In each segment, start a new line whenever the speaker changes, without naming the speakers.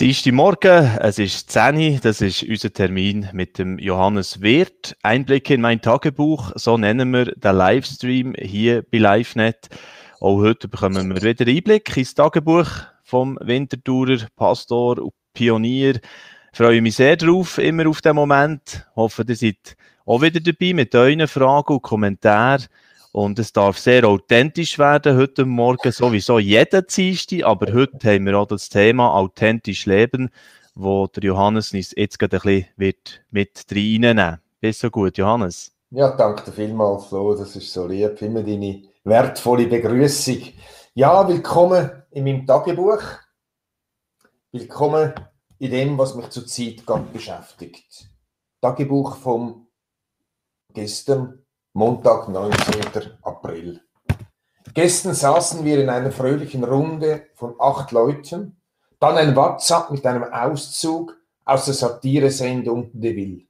Dienstag Morgen, es ist 10 Uhr, das ist unser Termin mit dem Johannes Wirth. Einblicke in mein Tagebuch, so nennen wir den Livestream hier bei LiveNet. Auch heute bekommen wir wieder Einblick ins Tagebuch vom Wintertourer, Pastor und Pionier. Ich freue mich sehr drauf, immer auf den Moment. Ich hoffe, ihr seid auch wieder dabei mit euren Fragen und Kommentaren. Und es darf sehr authentisch werden heute Morgen, sowieso jeden Dienstag. Aber heute haben wir auch das Thema authentisch leben, wo der Johannes uns jetzt gerade ein bisschen wird mit reinnehmen Bist so gut, Johannes?
Ja, danke dir vielmals, Flo. Das ist so lieb. Immer deine wertvolle Begrüßung. Ja, willkommen in meinem Tagebuch. Willkommen in dem, was mich zurzeit gerade beschäftigt. Tagebuch vom gestern, Montag, 19. April. Gestern saßen wir in einer fröhlichen Runde von acht Leuten, dann ein WhatsApp mit einem Auszug aus der Satiresendung De Ville.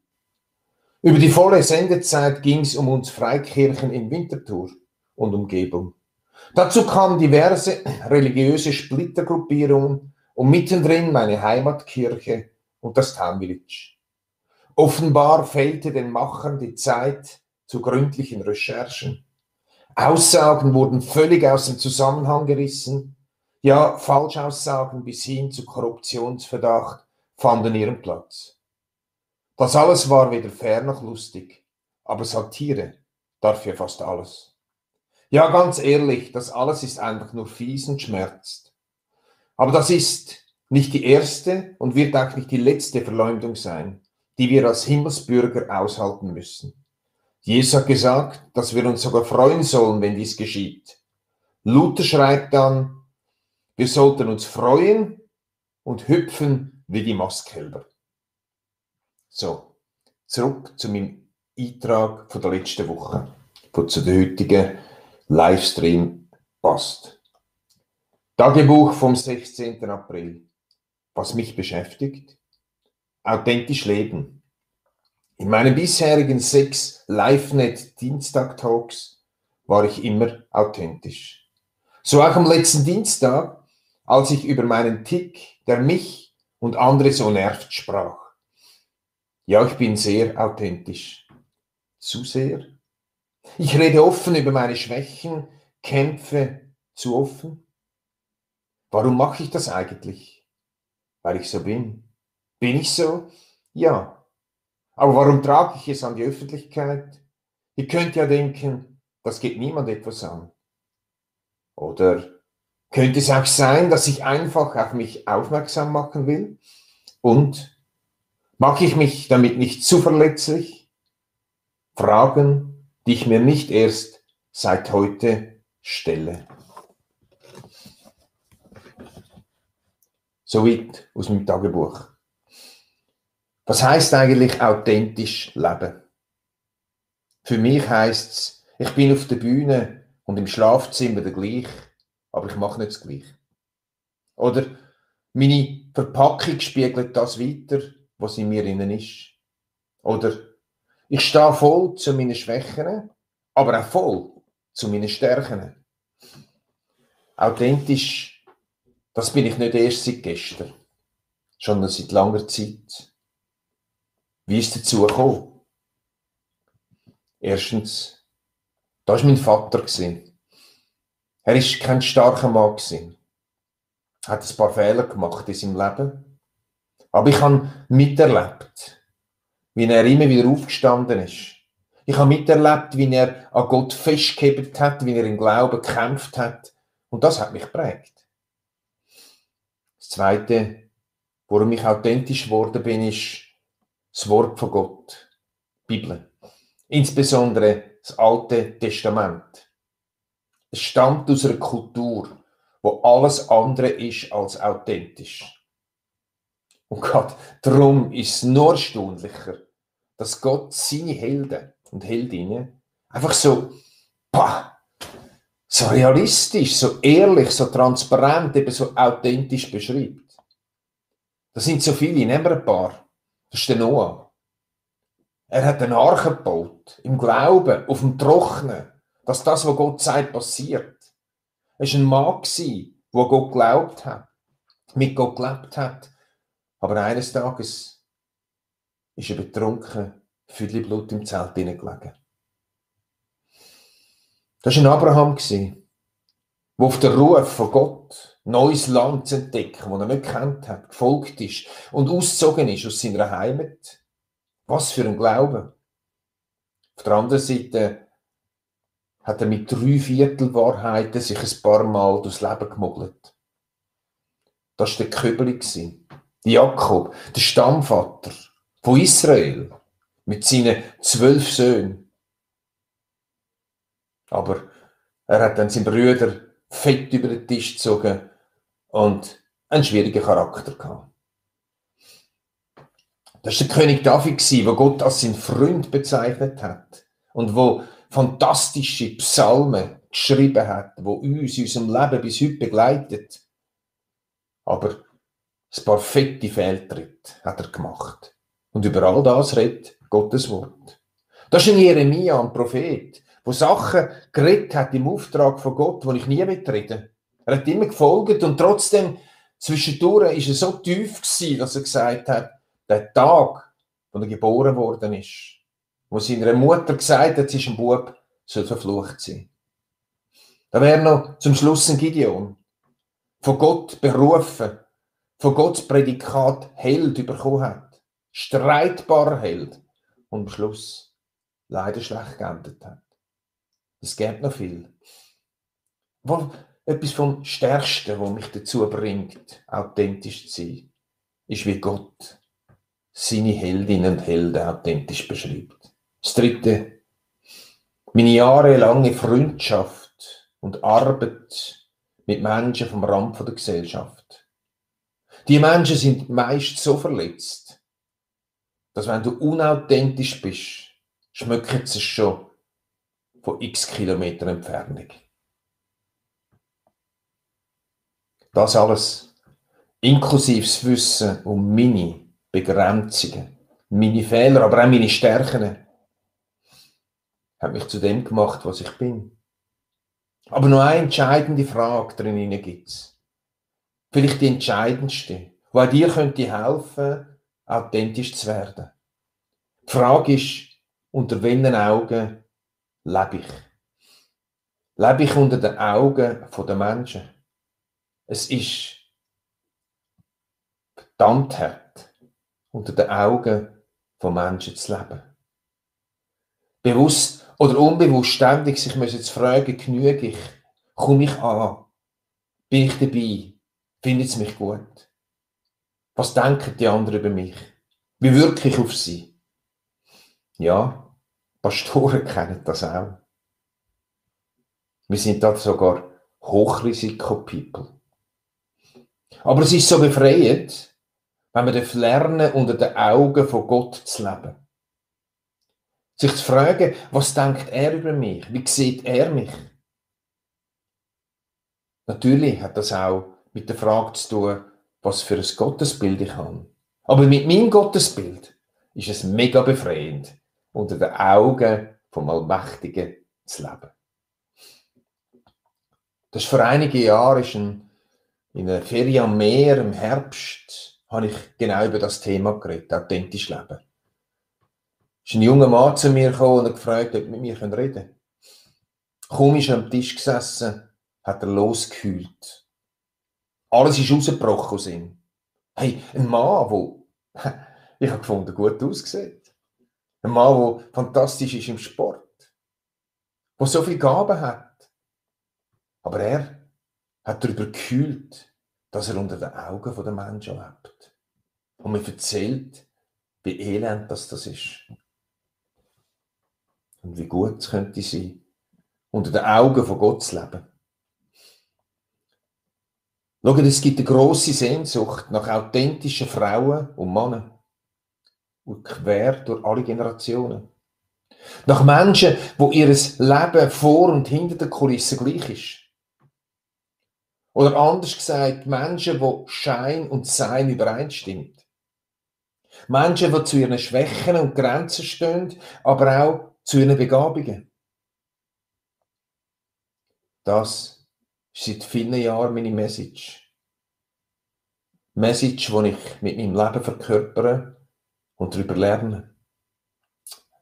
Über die volle Sendezeit ging es um uns Freikirchen in Winterthur und Umgebung. Dazu kamen diverse religiöse Splittergruppierungen und mittendrin meine Heimatkirche und das Town Village. Offenbar fehlte den Machern die Zeit zu gründlichen Recherchen. Aussagen wurden völlig aus dem Zusammenhang gerissen. Ja, Falschaussagen bis hin zu Korruptionsverdacht fanden ihren Platz. Das alles war weder fair noch lustig, aber Satire darf ja fast alles. Ja, ganz ehrlich, das alles ist einfach nur fies und schmerzt. Aber das ist nicht die erste und wird auch nicht die letzte Verleumdung sein, die wir als Himmelsbürger aushalten müssen. Jesus hat gesagt, dass wir uns sogar freuen sollen, wenn dies geschieht. Luther schreibt dann, wir sollten uns freuen und hüpfen wie die Mastkälber. So, zurück zu meinem Eintrag von der letzten Woche, von zu der heutigen Livestream passt. Tagebuch vom 16. April. Was mich beschäftigt? Authentisch leben. In meinen bisherigen sechs LiveNet-Dienstag-Talks war ich immer authentisch. So auch am letzten Dienstag, als ich über meinen Tick, der mich und andere so nervt, sprach. Ja, ich bin sehr authentisch. Zu sehr? Ich rede offen über meine Schwächen, kämpfe zu offen. Warum mache ich das eigentlich? Weil ich so bin. Bin ich so? Ja, aber warum trage ich es an die Öffentlichkeit? Ihr könnt ja denken, das geht niemand etwas an. Oder könnte es auch sein, dass ich einfach auf mich aufmerksam machen will? Und mache ich mich damit nicht zu verletzlich? Fragen, die ich mir nicht erst seit heute stelle. Soweit aus meinem Tagebuch. Was heißt eigentlich authentisch leben? Für mich heißt es, ich bin auf der Bühne und im Schlafzimmer der gleich, aber ich mache nicht das Gleiche. Oder meine Verpackung spiegelt das weiter, was in mir innen ist. Oder ich stehe voll zu meinen Schwächen, aber auch voll zu meinen Stärken. Authentisch, das bin ich nicht erst seit gestern, sondern seit langer Zeit. Wie ist es dazu gekommen? Erstens, da war mein Vater. Er war kein starker Mann. Er hat ein paar Fehler gemacht in seinem Leben. Aber ich habe miterlebt, wie er immer wieder aufgestanden ist. Ich habe miterlebt, wie er an Gott festgehebt hat, wie er im Glauben gekämpft hat. Und das hat mich geprägt. Das Zweite, warum ich authentisch geworden bin, ist, das Wort von Gott, die Bibel. Insbesondere das Alte Testament. Es stammt aus einer Kultur, wo alles andere ist als authentisch. Und Gott, darum ist es nur erstaunlicher, dass Gott seine Helden und Heldinnen einfach so, pah, so realistisch, so ehrlich, so transparent, eben so authentisch beschreibt. Das sind so viele, nehmen wir ein paar. Das ist der Noah. Er hat eine Arche gebaut, im Glauben, auf dem Trocknen, dass das, was Gott sagt, passiert. Er war ein Mann, der Gott glaubt hat, mit Gott gelebt hat Aber eines Tages ist er betrunken, viel Blut im Zelt gelegen. Das war ein Abraham, der auf den Ruf von Gott, neues Land zu entdecken, das er nicht kennt hat, gefolgt ist und ausgezogen ist aus seiner Heimat. Was für ein Glaube. Auf der anderen Seite hat er mit drei Viertel Wahrheiten sich ein paar Mal durchs Leben gemogelt. Das war der Köbeli, Jakob, der Stammvater von Israel, mit seinen zwölf Söhnen. Aber er hat dann seinen Brüder fett über den Tisch gezogen und einen schwierigen Charakter gehabt. Das war der König David, der Gott als sein Freund bezeichnet hat und wo fantastische Psalmen geschrieben hat, wo uns in unserem Leben bis heute begleitet. Aber ein paar fette Fehltritte hat er gemacht. Und über all das redet Gottes Wort. Das ist ein Jeremia, ein Prophet, wo Sachen geredet hat im Auftrag von Gott, wo ich nie mitreden. Er hat immer gefolgt und trotzdem zwischendurch ist er so tief gewesen, dass er gesagt hat, der Tag, wo er geboren worden ist, wo seiner Mutter gesagt hat, sie ist ein Bub, soll verflucht sein. Da wäre noch zum Schluss ein Gideon, von Gott berufen, von Gottes Prädikat Held bekommen hat, streitbarer Held und am Schluss leider schlecht geendet hat. Es gibt noch viel. Wo, etwas vom Stärksten, was mich dazu bringt, authentisch zu sein, ist, wie Gott seine Heldinnen und Helden authentisch beschreibt. Das Dritte, meine jahrelange Freundschaft und Arbeit mit Menschen vom Rand der Gesellschaft. Die Menschen sind meist so verletzt, dass wenn du unauthentisch bist, schmeckt es schon von x Kilometern Entfernung. Das alles inklusive das Wissen um meine Begrenzungen, meine Fehler, aber auch meine Stärken, hat mich zu dem gemacht, was ich bin. Aber nur eine entscheidende Frage drin gibt es. Vielleicht die entscheidendste, die dir könnte helfen, authentisch zu werden. Die Frage ist, unter welchen Augen lebe ich? Lebe ich unter den Augen der Menschen? Es ist verdammt hart, unter den Augen von Menschen zu leben. Bewusst oder unbewusst ständig sich müssen zu fragen, genüge ich? Komme ich an? Bin ich dabei? Findet es mich gut? Was denken die anderen über mich? Wie wirke ich auf sie? Ja, Pastoren kennen das auch. Wir sind da sogar Hochrisiko-People. Aber es ist so befreiend, wenn wir lernen, unter den Augen von Gott zu leben. Sich zu fragen, was denkt er über mich? Wie sieht er mich? Natürlich hat das auch mit der Frage zu tun, was für ein Gottesbild ich habe. Aber mit meinem Gottesbild ist es mega befreiend, unter den Augen vom Allmächtigen zu leben. Das ist vor einigen Jahren ein, in einer Ferie am Meer im Herbst habe ich genau über das Thema geredet, authentisch leben ist ein junger Mann zu mir gekommen und gefragt, ob mit mir reden ist er am Tisch gesessen, hat er losgehüllt. Alles ist rausgebrochen aus ihm. Hey, ein Mann, der, ich habe gefunden, gut aussieht. Ein Mann, der fantastisch ist im Sport. Der so viele Gaben hat. Aber er hat darüber gekühlt, dass er unter den Augen der Menschen lebt. Und mir erzählt, wie elend das, das ist. Und wie gut es könnte sein, unter den Augen von Gott zu leben. Schaut, es gibt eine grosse Sehnsucht nach authentischen Frauen und Männern. Und quer durch alle Generationen. Nach Menschen, wo ihr Leben vor und hinter der Kulisse gleich ist. Oder anders gesagt, Menschen, wo Schein und Sein übereinstimmt. Menschen, die zu ihren Schwächen und Grenzen stehen, aber auch zu ihren Begabungen. Das ist seit vielen Jahren meine Message. Message, die ich mit meinem Leben verkörpere und darüber lerne,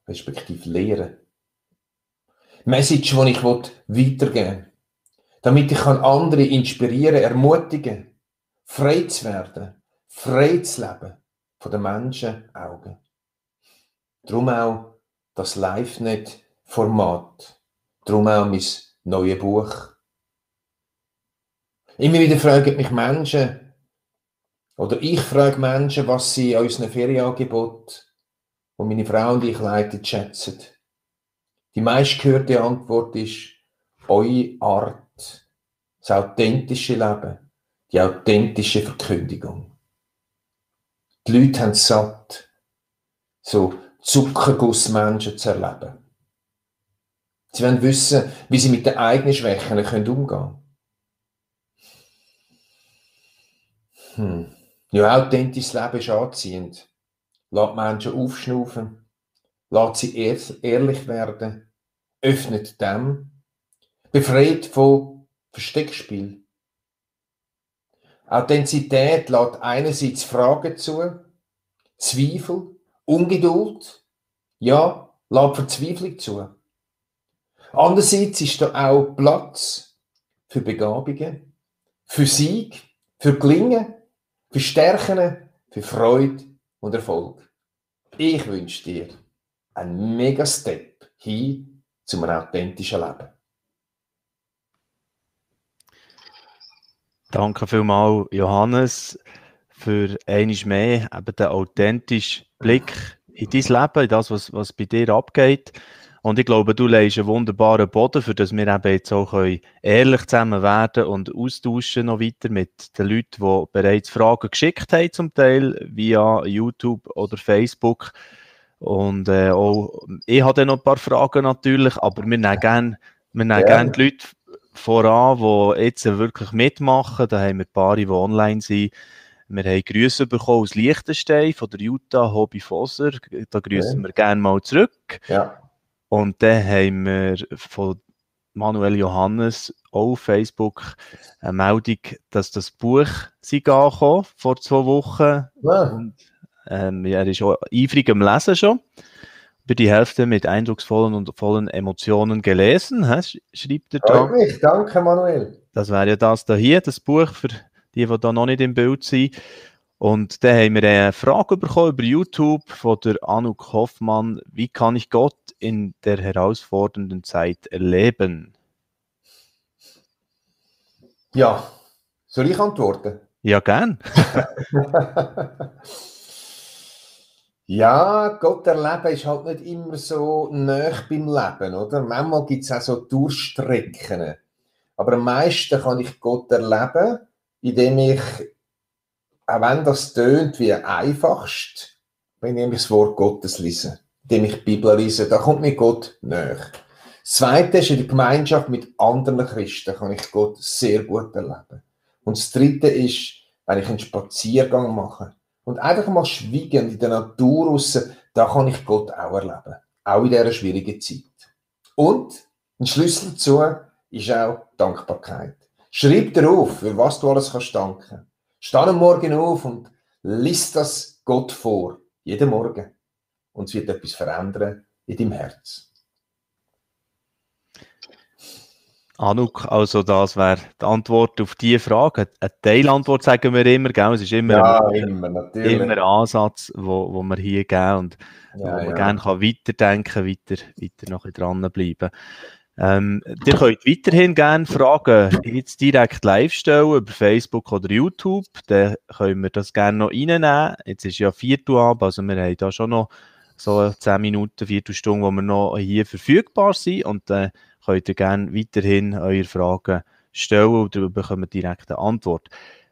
respektive lehre. Message, die ich weitergeben will, damit ich andere inspirieren, ermutigen, frei zu werden, frei zu leben von den Menschen Augen. Darum auch das LiveNet-Format. Darum auch mein neues Buch. Immer wieder fragen mich Menschen, oder ich frage Menschen, was sie an unseren Ferienangeboten, wo meine Frau und ich leiten, schätzen. Die meistgehörte Antwort ist, eure Art, das authentische Leben, die authentische Verkündigung. Die Leute haben es satt, so Zuckergussmenschen zu erleben. Sie wollen wissen, wie sie mit den eigenen Schwächen umgehen können. Hm. Ja, authentisches Leben ist anziehend. Lass Menschen aufschnaufen. Lass sie ehrlich werden. Öffnet dem. Befreit von Versteckspiel. Authentizität lässt einerseits Fragen zu, Zweifel, Ungeduld, ja, lässt Verzweiflung zu. Andererseits ist da auch Platz für Begabungen, für Sieg, für Gelingen, für Stärken, für Freude und Erfolg. Ich wünsche dir einen mega Step hin zum authentischen Leben.
Danke vielmals, Johannes, für einiges mehr eben den authentischen Blick in dein Leben, in das, was, was bei dir abgeht. Und ich glaube, du legst einen wunderbaren Boden, für das wir eben jetzt auch ehrlich zusammen werden und austauschen noch weiter mit den Leuten, die bereits Fragen geschickt haben, zum Teil via YouTube oder Facebook. Und äh, auch, ich habe noch ein paar Fragen natürlich, aber wir nehmen gerne wir nehmen ja. gern die Leute voran, die jetzt wirklich mitmachen. Da haben wir ein paar, die online sind. Wir haben Grüße bekommen aus Liechtenstein von der Jutta Hobby Fosser. Da grüßen ja. wir gerne mal zurück.
Ja.
Und dann haben wir von Manuel Johannes auf Facebook eine Meldung, dass das Buch sie angekommen vor zwei Wochen. Ja. Und, ähm, er ist auch eifrig am Lesen schon. Über die Hälfte mit eindrucksvollen und vollen Emotionen gelesen, he, schreibt er
da. Mich. Danke, Manuel.
Das wäre ja das da hier, das Buch für die, die da noch nicht im Bild sind. Und dann haben wir eine Frage bekommen über YouTube von der Anuk Hoffmann. Wie kann ich Gott in der herausfordernden Zeit erleben?
Ja, soll ich antworten?
Ja, gern.
ja, Gott erleben ist halt nicht immer so nah beim Leben, oder? Manchmal gibt es auch so Durchstrecken. Aber am meisten kann ich Gott erleben, indem ich auch wenn das tönt wie einfachst, wenn ich das Wort Gottes lese, indem ich die Bibel lese, da kommt mir Gott näher. Das Zweite ist, in der Gemeinschaft mit anderen Christen kann ich Gott sehr gut erleben. Und das Dritte ist, wenn ich einen Spaziergang mache und einfach mal schweigen in der Natur raus, da kann ich Gott auch erleben. Auch in dieser schwierigen Zeit. Und ein Schlüssel dazu ist auch Dankbarkeit. Schreib dir auf, für was du alles kannst danken. Steh am Morgen auf und liest das Gott vor. Jeden Morgen. Und es wird etwas verändern in deinem Herz.
Anuk, also das wäre die Antwort auf diese Frage. Eine Teilantwort sagen wir immer, gell? es ist immer,
ja, ein, immer,
immer ein Ansatz, wo, wo wir hier geben und ja, wo man ja. gerne kann weiterdenken, weiter, weiter noch dranbleiben. Ähm, ihr könnt weiterhin gerne Fragen jetzt direkt live stellen über Facebook oder YouTube. Dann können wir das gerne noch reinnehmen. Jetzt ist ja Viertelabend, also wir haben da schon noch so 10 Minuten, Viertelstunde, wo wir noch hier verfügbar sind. Und dann könnt ihr gerne weiterhin eure Fragen stellen darüber bekommen direkt eine Antwort.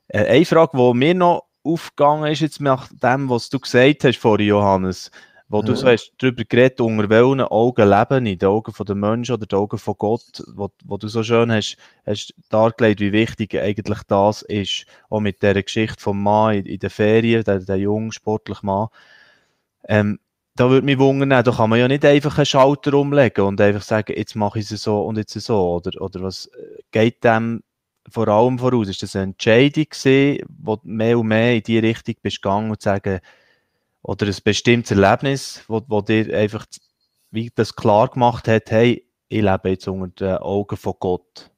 Äh, eine Frage, die mir noch aufgegangen ist, jetzt nach dem, was du gesagt hast vorhin, Johannes, wo du so hast darüber geredet, unter welchen Augen leben in den Augen der Menschen oder den Augen von Gott, wo, wo du so schön hast, hast dargelegt, wie wichtig eigentlich das ist, auch mit dieser Geschichte vom Mann in, in den Ferien, der, der jungen, sportliche Mann. Ähm, da würde mich wundern, da kann man ja nicht einfach einen Schalter umlegen und einfach sagen, jetzt mache ich es so und jetzt so, oder, oder was geht dem vor allem voraus? Ist das eine Entscheidung gewesen, wo du mehr und mehr in die Richtung bist gegangen und sagen, oder ein bestimmtes Erlebnis, wo, wo dir einfach wie das klar gemacht hat, hey, ich lebe jetzt unter den Augen von Gott?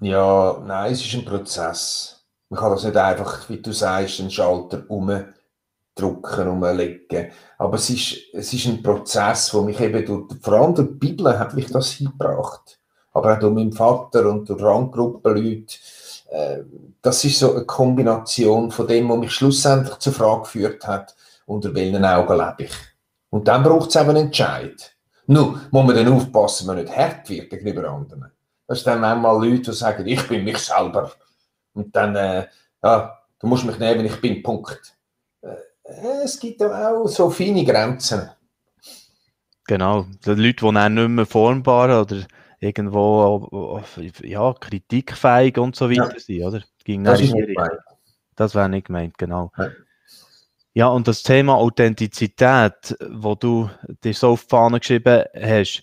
Ja, nein, es ist ein Prozess. Man kann das nicht einfach, wie du sagst, einen Schalter umdrücken, umlegen. Aber es ist, es ist ein Prozess, wo mich eben durch, vor allem durch die Bibel hat mich das hingebracht. Aber auch durch meinen Vater und durch Randgruppenleute. Äh, das ist so eine Kombination von dem, was mich schlussendlich zur Frage geführt hat, unter welchen Augen lebe ich. Und dann braucht es eben einen Entscheid. Nun, muss man dann aufpassen, dass man nicht hart wird gegenüber anderen. Das sind dann manchmal Leute, die sagen, ich bin mich selber. Und dann, äh, ja, du musst mich nehmen, ich bin, Punkt. Äh, es gibt auch so feine Grenzen.
Genau, die Leute, die dann nicht mehr formbar oder irgendwo ja, kritikfähig und so weiter ja. sind, oder?
Ging das ist nicht gemeint.
Das wäre nicht gemeint, genau. Ja. ja. und das Thema Authentizität, wo du dir so auf die Fahne geschrieben hast,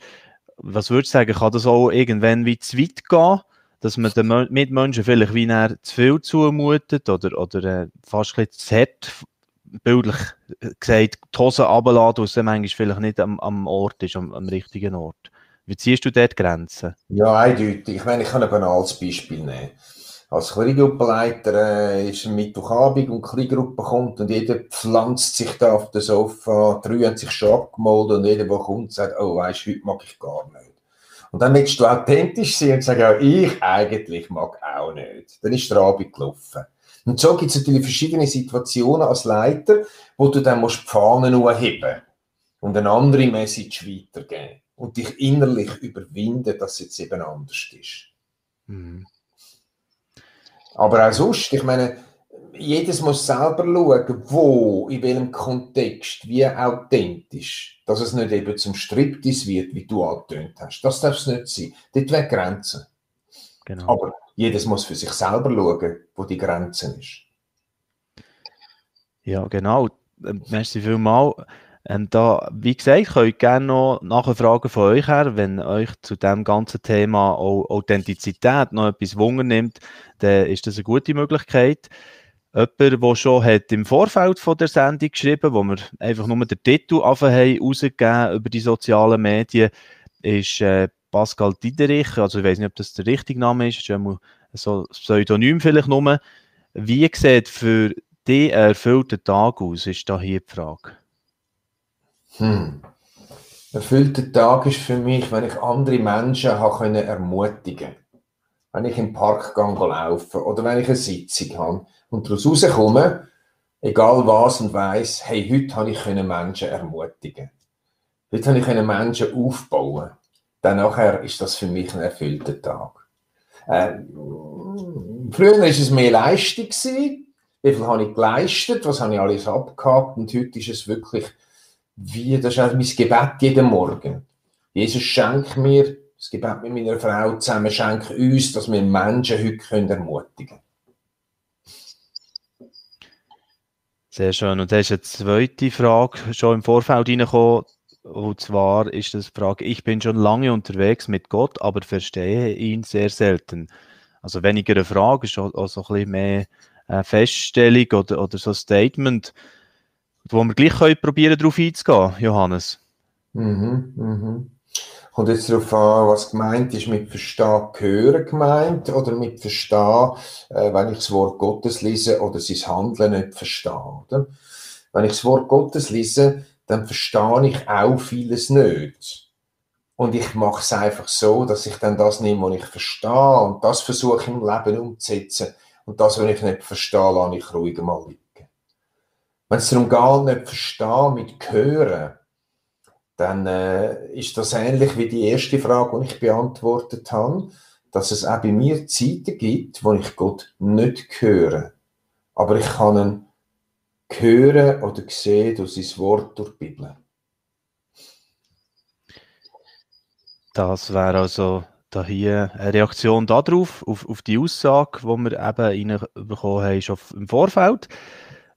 was würdest du sagen, kann das auch irgendwann wie zu weit gehen, dass man den Mitmenschen vielleicht wie zu viel zumutet oder, oder äh, fast ein bisschen zu hart, bildlich gesagt, die Hose runterladen, was manchmal vielleicht nicht am, am Ort ist, am, am richtigen Ort. Wie ziehst du dort Grenzen?
Ja, eindeutig. Ich meine, ich kann ein banales Beispiel nehmen. Als Kleingruppenleiter äh, ist ein Mittwochabend und die Kleingruppe kommt und jeder pflanzt sich da auf das Sofa, drei haben sich schon abgemalt und jeder, der kommt, sagt, oh, du, heute mag ich gar nicht. Und dann willst du authentisch sein und sagen, ja, ich eigentlich mag auch nicht. Dann ist der Abend gelaufen. Und so gibt es natürlich verschiedene Situationen als Leiter, wo du dann musst die Fahnen heben und eine andere Message weitergeben und dich innerlich überwinden, dass es jetzt eben anders ist. Mhm. Aber auch sonst, ich meine, jedes muss selber schauen, wo, in welchem Kontext, wie authentisch, dass es nicht eben zum Striptease wird, wie du angetönt hast. Das darf es nicht sein. Dort wäre Grenzen. Genau. Aber jedes muss für sich selber schauen, wo die Grenze ist.
Ja, genau. Ähm, merci vielmals. Ähm, da, wie gesagt, könnt ihr gerne noch Nachfragen von euch her, wenn euch zu dem ganzen Thema Authentizität noch etwas Wunder nimmt, dann ist das eine gute Möglichkeit. Jemand, der schon hat im Vorfeld von der Sendung geschrieben, wo wir einfach nur den Titel haben, rausgegeben über die sozialen Medien, ist äh, Pascal Diederich. Also ich weiß nicht, ob das der richtige Name ist, ist so Pseudonym vielleicht nur. Wie sieht für dich ein erfüllter Tag aus, ist da hier die Frage.
Hm. Erfüllter Tag ist für mich, wenn ich andere Menschen habe ermutigen Wenn ich im Park gehe, laufen oder wenn ich eine Sitzung habe und daraus rauskomme, egal was und weiss, hey, heute habe ich Menschen ermutigen Heute habe ich Menschen aufbauen Dann nachher ist das für mich ein erfüllter Tag. Äh, früher war es mehr Leistung. Wie viel habe ich geleistet? Was habe ich alles abgehakt? Und heute ist es wirklich wie, das ist mein Gebet jeden Morgen. Jesus schenkt mir, das Gebet mit meiner Frau zusammen, schenkt uns, dass wir Menschen heute können ermutigen
Sehr schön. Und da ist eine zweite Frage schon im Vorfeld reingekommen. Und zwar ist das die Frage, ich bin schon lange unterwegs mit Gott, aber verstehe ihn sehr selten. Also weniger eine Frage, ist auch, so ein bisschen mehr eine Feststellung oder, oder so ein Statement wo wir gleich können probieren, darauf einzugehen, Johannes.
Mhm, mhm. Kommt jetzt darauf an, was gemeint ist, mit Verstehen hören gemeint oder mit Verstehen, äh, wenn ich das Wort Gottes lese oder sein Handeln nicht verstehe. Oder? Wenn ich das Wort Gottes lese, dann verstehe ich auch vieles nicht. Und ich mache es einfach so, dass ich dann das nehme, was ich verstehe und das versuche im Leben umzusetzen. Und das, was ich nicht verstehe, lasse ich ruhig mal liegen. Wenn es darum geht, nicht verstehen mit Hören, dann äh, ist das ähnlich wie die erste Frage, die ich beantwortet habe, dass es auch bei mir Zeiten gibt, wo ich Gott nicht höre. Aber ich kann ihn hören oder sehen durch sein Wort, durch die Bibel.
Das wäre also da hier eine Reaktion darauf, auf, auf die Aussage, die wir eben reinbekommen haben, schon im Vorfeld.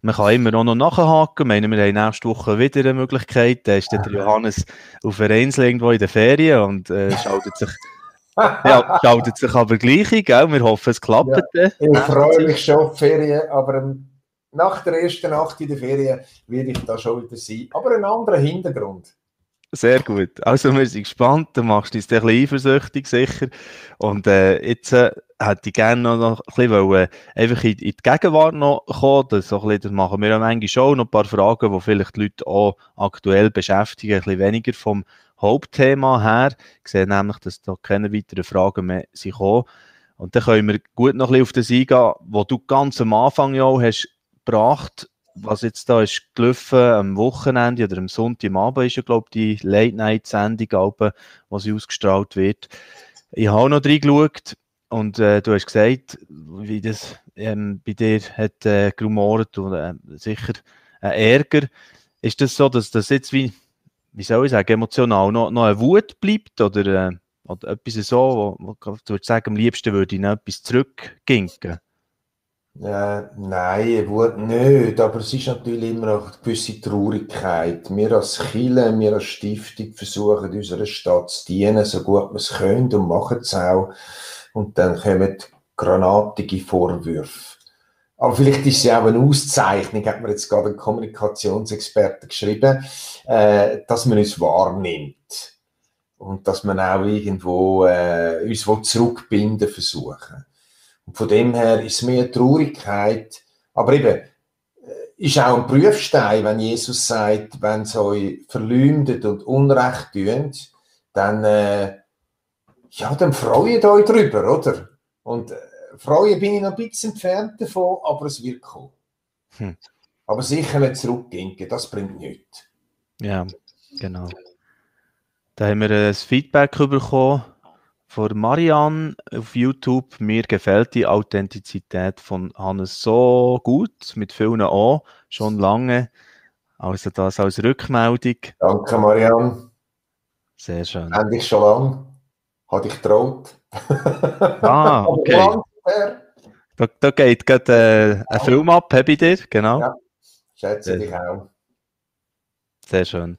Man kann immer auch noch nachhaken. Wir, wir haben nächste Woche wieder eine Möglichkeit. Da ist der Johannes auf einer Insel irgendwo in der Ferien und äh, schaltet sich ja, schaltet sich aber gleich ein, gell? Wir hoffen, es klappt.
Ja, ich freue mich schon auf Ferien, aber nach der ersten Nacht in der Ferien werde ich da schon wieder sein. Aber einen anderen Hintergrund.
Sehr gut. Also wir sind gespannt. Du machst uns ein bisschen eifersüchtig, sicher. Und äh, jetzt äh, hätte ich gerne noch ein bisschen wollen, einfach in, in, die Gegenwart noch kommen. Das, so bisschen, das machen wir am Ende schon. Noch ein paar Fragen, die vielleicht die Leute auch aktuell beschäftigen. Ein bisschen weniger vom Hauptthema her. Ich sehe nämlich, dass da keine weiteren Fragen mehr sind gekommen. Und dann können wir gut noch ein bisschen auf das eingehen, wo du ganz am Anfang ja auch hast gebracht was jetzt da ist gelaufen am Wochenende oder am Sonntag am Abend ist ja, glaube ich, die Late-Night-Sendung, sie ausgestrahlt wird. Ich habe noch reingeschaut und äh, du hast gesagt, wie das ähm, bei dir hat äh, gerumoret und äh, sicher ein Ärger. Ist das so, dass das jetzt wie, wie soll ich sagen, emotional noch, noch eine Wut bleibt oder, äh, oder etwas so, wo, wo du würdest sagen, am liebsten würde ich noch etwas zurückginken?
Äh, nein, Wut nicht, aber es ist natürlich immer noch eine gewisse Traurigkeit. Wir als Chile, wir als Stiftung versuchen unserer Stadt zu dienen, so gut wir es können und machen es auch. Und dann kommen granatige Vorwürfe. Aber vielleicht ist es ja auch eine Auszeichnung, hat mir jetzt gerade ein Kommunikationsexperte geschrieben, äh, dass man uns wahrnimmt. Und dass man auch irgendwo äh, uns zurückbinden versuchen. Und von dem her ist es mehr Traurigkeit. Aber eben, äh, ist auch ein Prüfstein, wenn Jesus sagt, wenn es euch verleumdet und Unrecht tut, dann, äh, ja, dann freut euch drüber, oder? Und äh, freuen bin ich noch ein bisschen entfernt davon, aber es wird kommen. Hm. Aber sicher nicht zurückgehen, das bringt nichts.
Ja, genau. Da haben wir ein Feedback bekommen von Marianne auf YouTube. Mir gefällt die Authentizität von Hannes so gut, mit vielen A, schon lange. Also das als Rückmeldung.
Danke, Marianne.
Sehr schön.
Endlich schon lang. Hat ich traut.
Ah, okay. da, da geht gerade äh, ein Film ab, bei dir, genau. Ja,
schätze dich auch.
Sehr schön.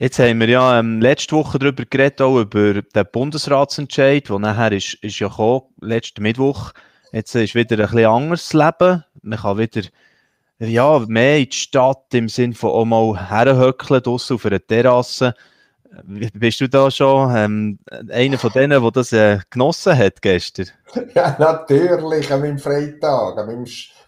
Jetzt haben wir ja ähm, letzte Woche darüber geredet, auch über den Bundesratsentscheid, der nachher ist, ist ja gekommen, letzten Mittwoch. Jetzt ist wieder ein bisschen anderes Leben. Man kann wieder ja, mehr in die Stadt im Sinne von auch mal herhöckeln, draussen auf einer Terrasse. Bist du da schon ähm, einer von denen, der das äh, genossen hat gestern?
Ja, natürlich, an meinem Freitag, an meinem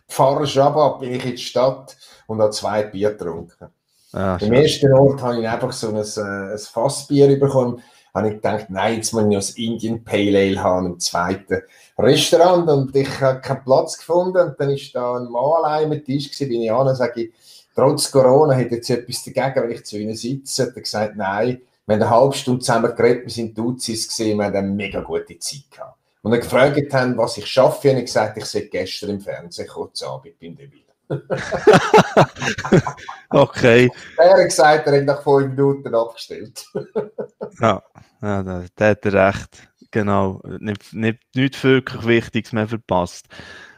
Pfarrer bin ich in die Stadt und habe zwei Bier getrunken. Ah, Im ersten Ort habe ich einfach so ein, äh, ein Fassbier bekommen. Habe ich gedacht, nein, jetzt muss ich noch das Indian Pale Ale haben im zweiten Restaurant und ich habe keinen Platz gefunden. Und dann ist da ein Mann allein mit Tisch gewesen, bin ich an und sage, trotz Corona hat jetzt etwas dagegen, wenn ich zu ihnen sitze. Hat er gesagt, nein, wir haben eine halbe Stunde zusammen geredet, wir sind Duzis gesehen, wir haben eine mega gute Zeit gehabt. Und dann gefragt haben, was ich schaffe, habe ich gesagt, ich sehe gestern im Fernsehen kurz Abend beim Deville.
okay.
Er hat gesagt, er hat nach fünf Minuten abgestellt.
ja, ja, da, hat er recht. Genau. Nicht, nicht, nicht wirklich Wichtiges mehr verpasst.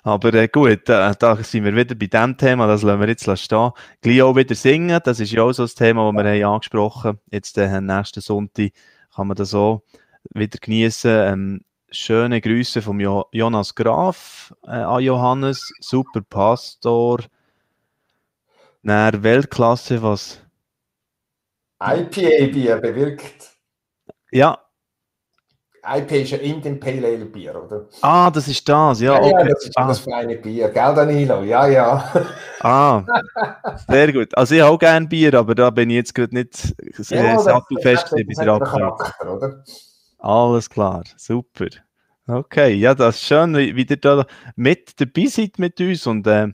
Aber äh, gut, äh, da sind wir wieder bei dem Thema, das lassen wir jetzt stehen. Gleich auch wieder singen, das ist ja auch so ein Thema, das wir haben angesprochen haben. Jetzt äh, nächsten Sonntag kann man das auch wieder genießen. Ähm, schöne Grüße vom jo Jonas Graf äh, an Johannes, super Pastor. Nach Weltklasse, was?
IPA-Bier bewirkt.
Ja.
IPA ist ja Indian Pale Ale Bier, oder?
Ah, das ist das, ja.
Okay. ja das ist ah. das feine Bier, gell, Danilo? Ja, ja.
Ah, sehr gut. Also, ich habe auch gerne Bier, aber da bin ich jetzt gerade nicht sehr ja, sattelfest bei der Abfahrt. Alles klar, super. Okay, ja, das ist schön, wie, wie ihr da mit dabei seid mit uns und äh,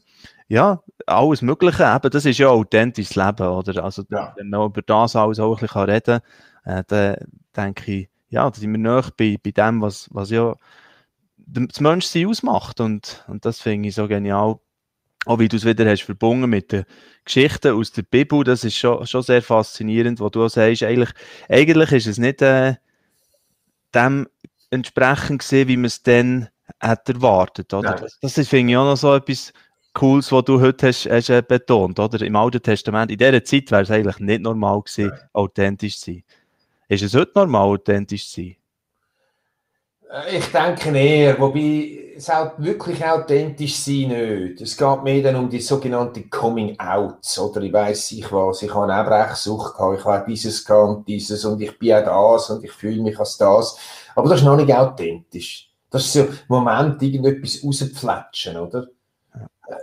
ja, alles Mögliche, eben, das ist ja authentisches Leben, oder? Also, ja. wenn man über das alles auch ein bisschen reden kann, äh, dann denke ich, ja, da sind wir näher bei, bei dem, was, was ja das Menschsein ausmacht und, und das finde ich so genial. Auch wie du es wieder hast verbunden mit den Geschichten aus der Bibel, das ist schon, schon sehr faszinierend, wo du auch sagst, eigentlich, eigentlich ist es nicht äh, dem entsprechend gesehen, wie man es dann hat erwartet, oder? Ja. Das, das finde ich auch noch so etwas Cooles, was du heute hast, hast äh, betont, oder? Im Alten Testament, in dieser Zeit wäre es eigentlich nicht normal gewesen, ja. authentisch zu sein. Ist es heute normal, authentisch zu sein?
Ich denke eher, wobei wirklich authentisch sein nicht. Es geht mehr dann um die sogenannte Coming Outs, oder ich weiß ich was, ich habe eine Brechsucht gehabt, ich habe dieses und dieses und ich bin auch das und ich fühle mich als das. Aber das ist noch nicht authentisch. Das ist so im Moment irgendetwas rauspfletschen, oder?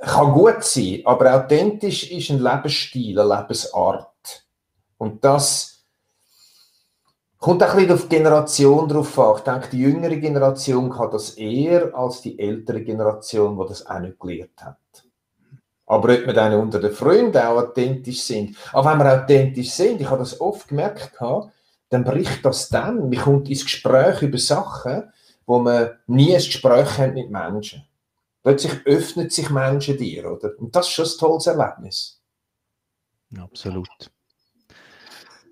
Kann gut sein, aber authentisch ist ein Lebensstil, eine Lebensart. Und das Kommt auch ein bisschen auf die Generation drauf an. Ich denke, die jüngere Generation kann das eher als die ältere Generation, die das auch nicht gelernt hat. Aber ob wir dann unter den Freunden auch authentisch sind. Aber wenn wir authentisch sind, ich habe das oft gemerkt, dann bricht das dann. Man kommt ins Gespräch über Sachen, wo man nie ein Gespräch hat mit Menschen. Plötzlich öffnet sich Menschen dir, oder? Und das ist schon ein tolles Erlebnis.
Absolut.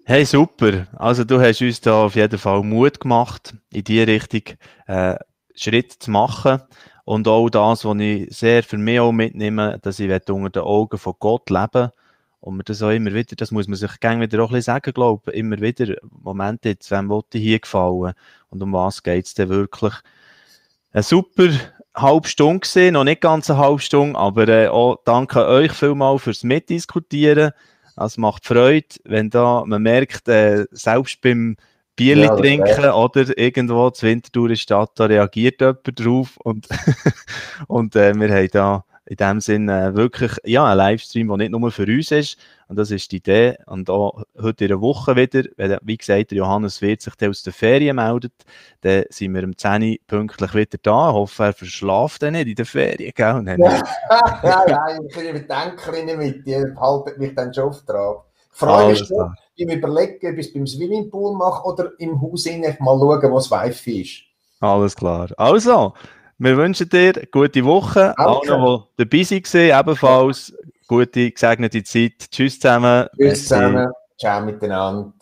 Hey, super. Also du hast uns da auf jeden Fall Mut gemacht, in die Richtung äh, Schritt zu machen. Und auch das, was ich sehr für mich auch mitnehme, dass ich unter den Augen von Gott leben und mir das auch immer wieder, das muss man sich gerne wieder auch ein bisschen sagen, glaube ich, immer wieder, Moment jetzt, wem wollte hier gefallen und um was geht es denn wirklich? Eine super halbe Stunde gesehen, noch nicht ganz eine halbe Stunde, aber äh, auch danke euch vielmals fürs Mitdiskutieren. Es macht Freude, wenn da man merkt, äh, selbst beim Bierli ja, trinken oder irgendwo zur Winterthur in Stadt, da reagiert jemand drauf und, und äh, wir haben da in dem Sinne äh, wirklich ja, ein Livestream, der nicht nur für uns ist. Und das ist die Idee. Und auch heute in der Woche wieder, wenn, wie gesagt, der Johannes wird sich aus der Ferien meldet, dann sind wir um 10 Uhr pünktlich wieder da. Ich hoffe, er verschlaft dann nicht in der Ferien. Gell? Und
ja, ja, ja, ich bin mit Denkerinnen mit, die halten mich dann schon auf. Die Frage ist nur, ich überlege, ob ich es beim Swimmingpool mache oder im Haus mal schauen, wo das Wifi ist.
Alles klar. Also, wir wünschen dir eine gute Woche. Danke. Alle, die dabei waren, ebenfalls gute, gesegnete Zeit. Tschüss zusammen.
Tschüss zusammen. Ciao miteinander.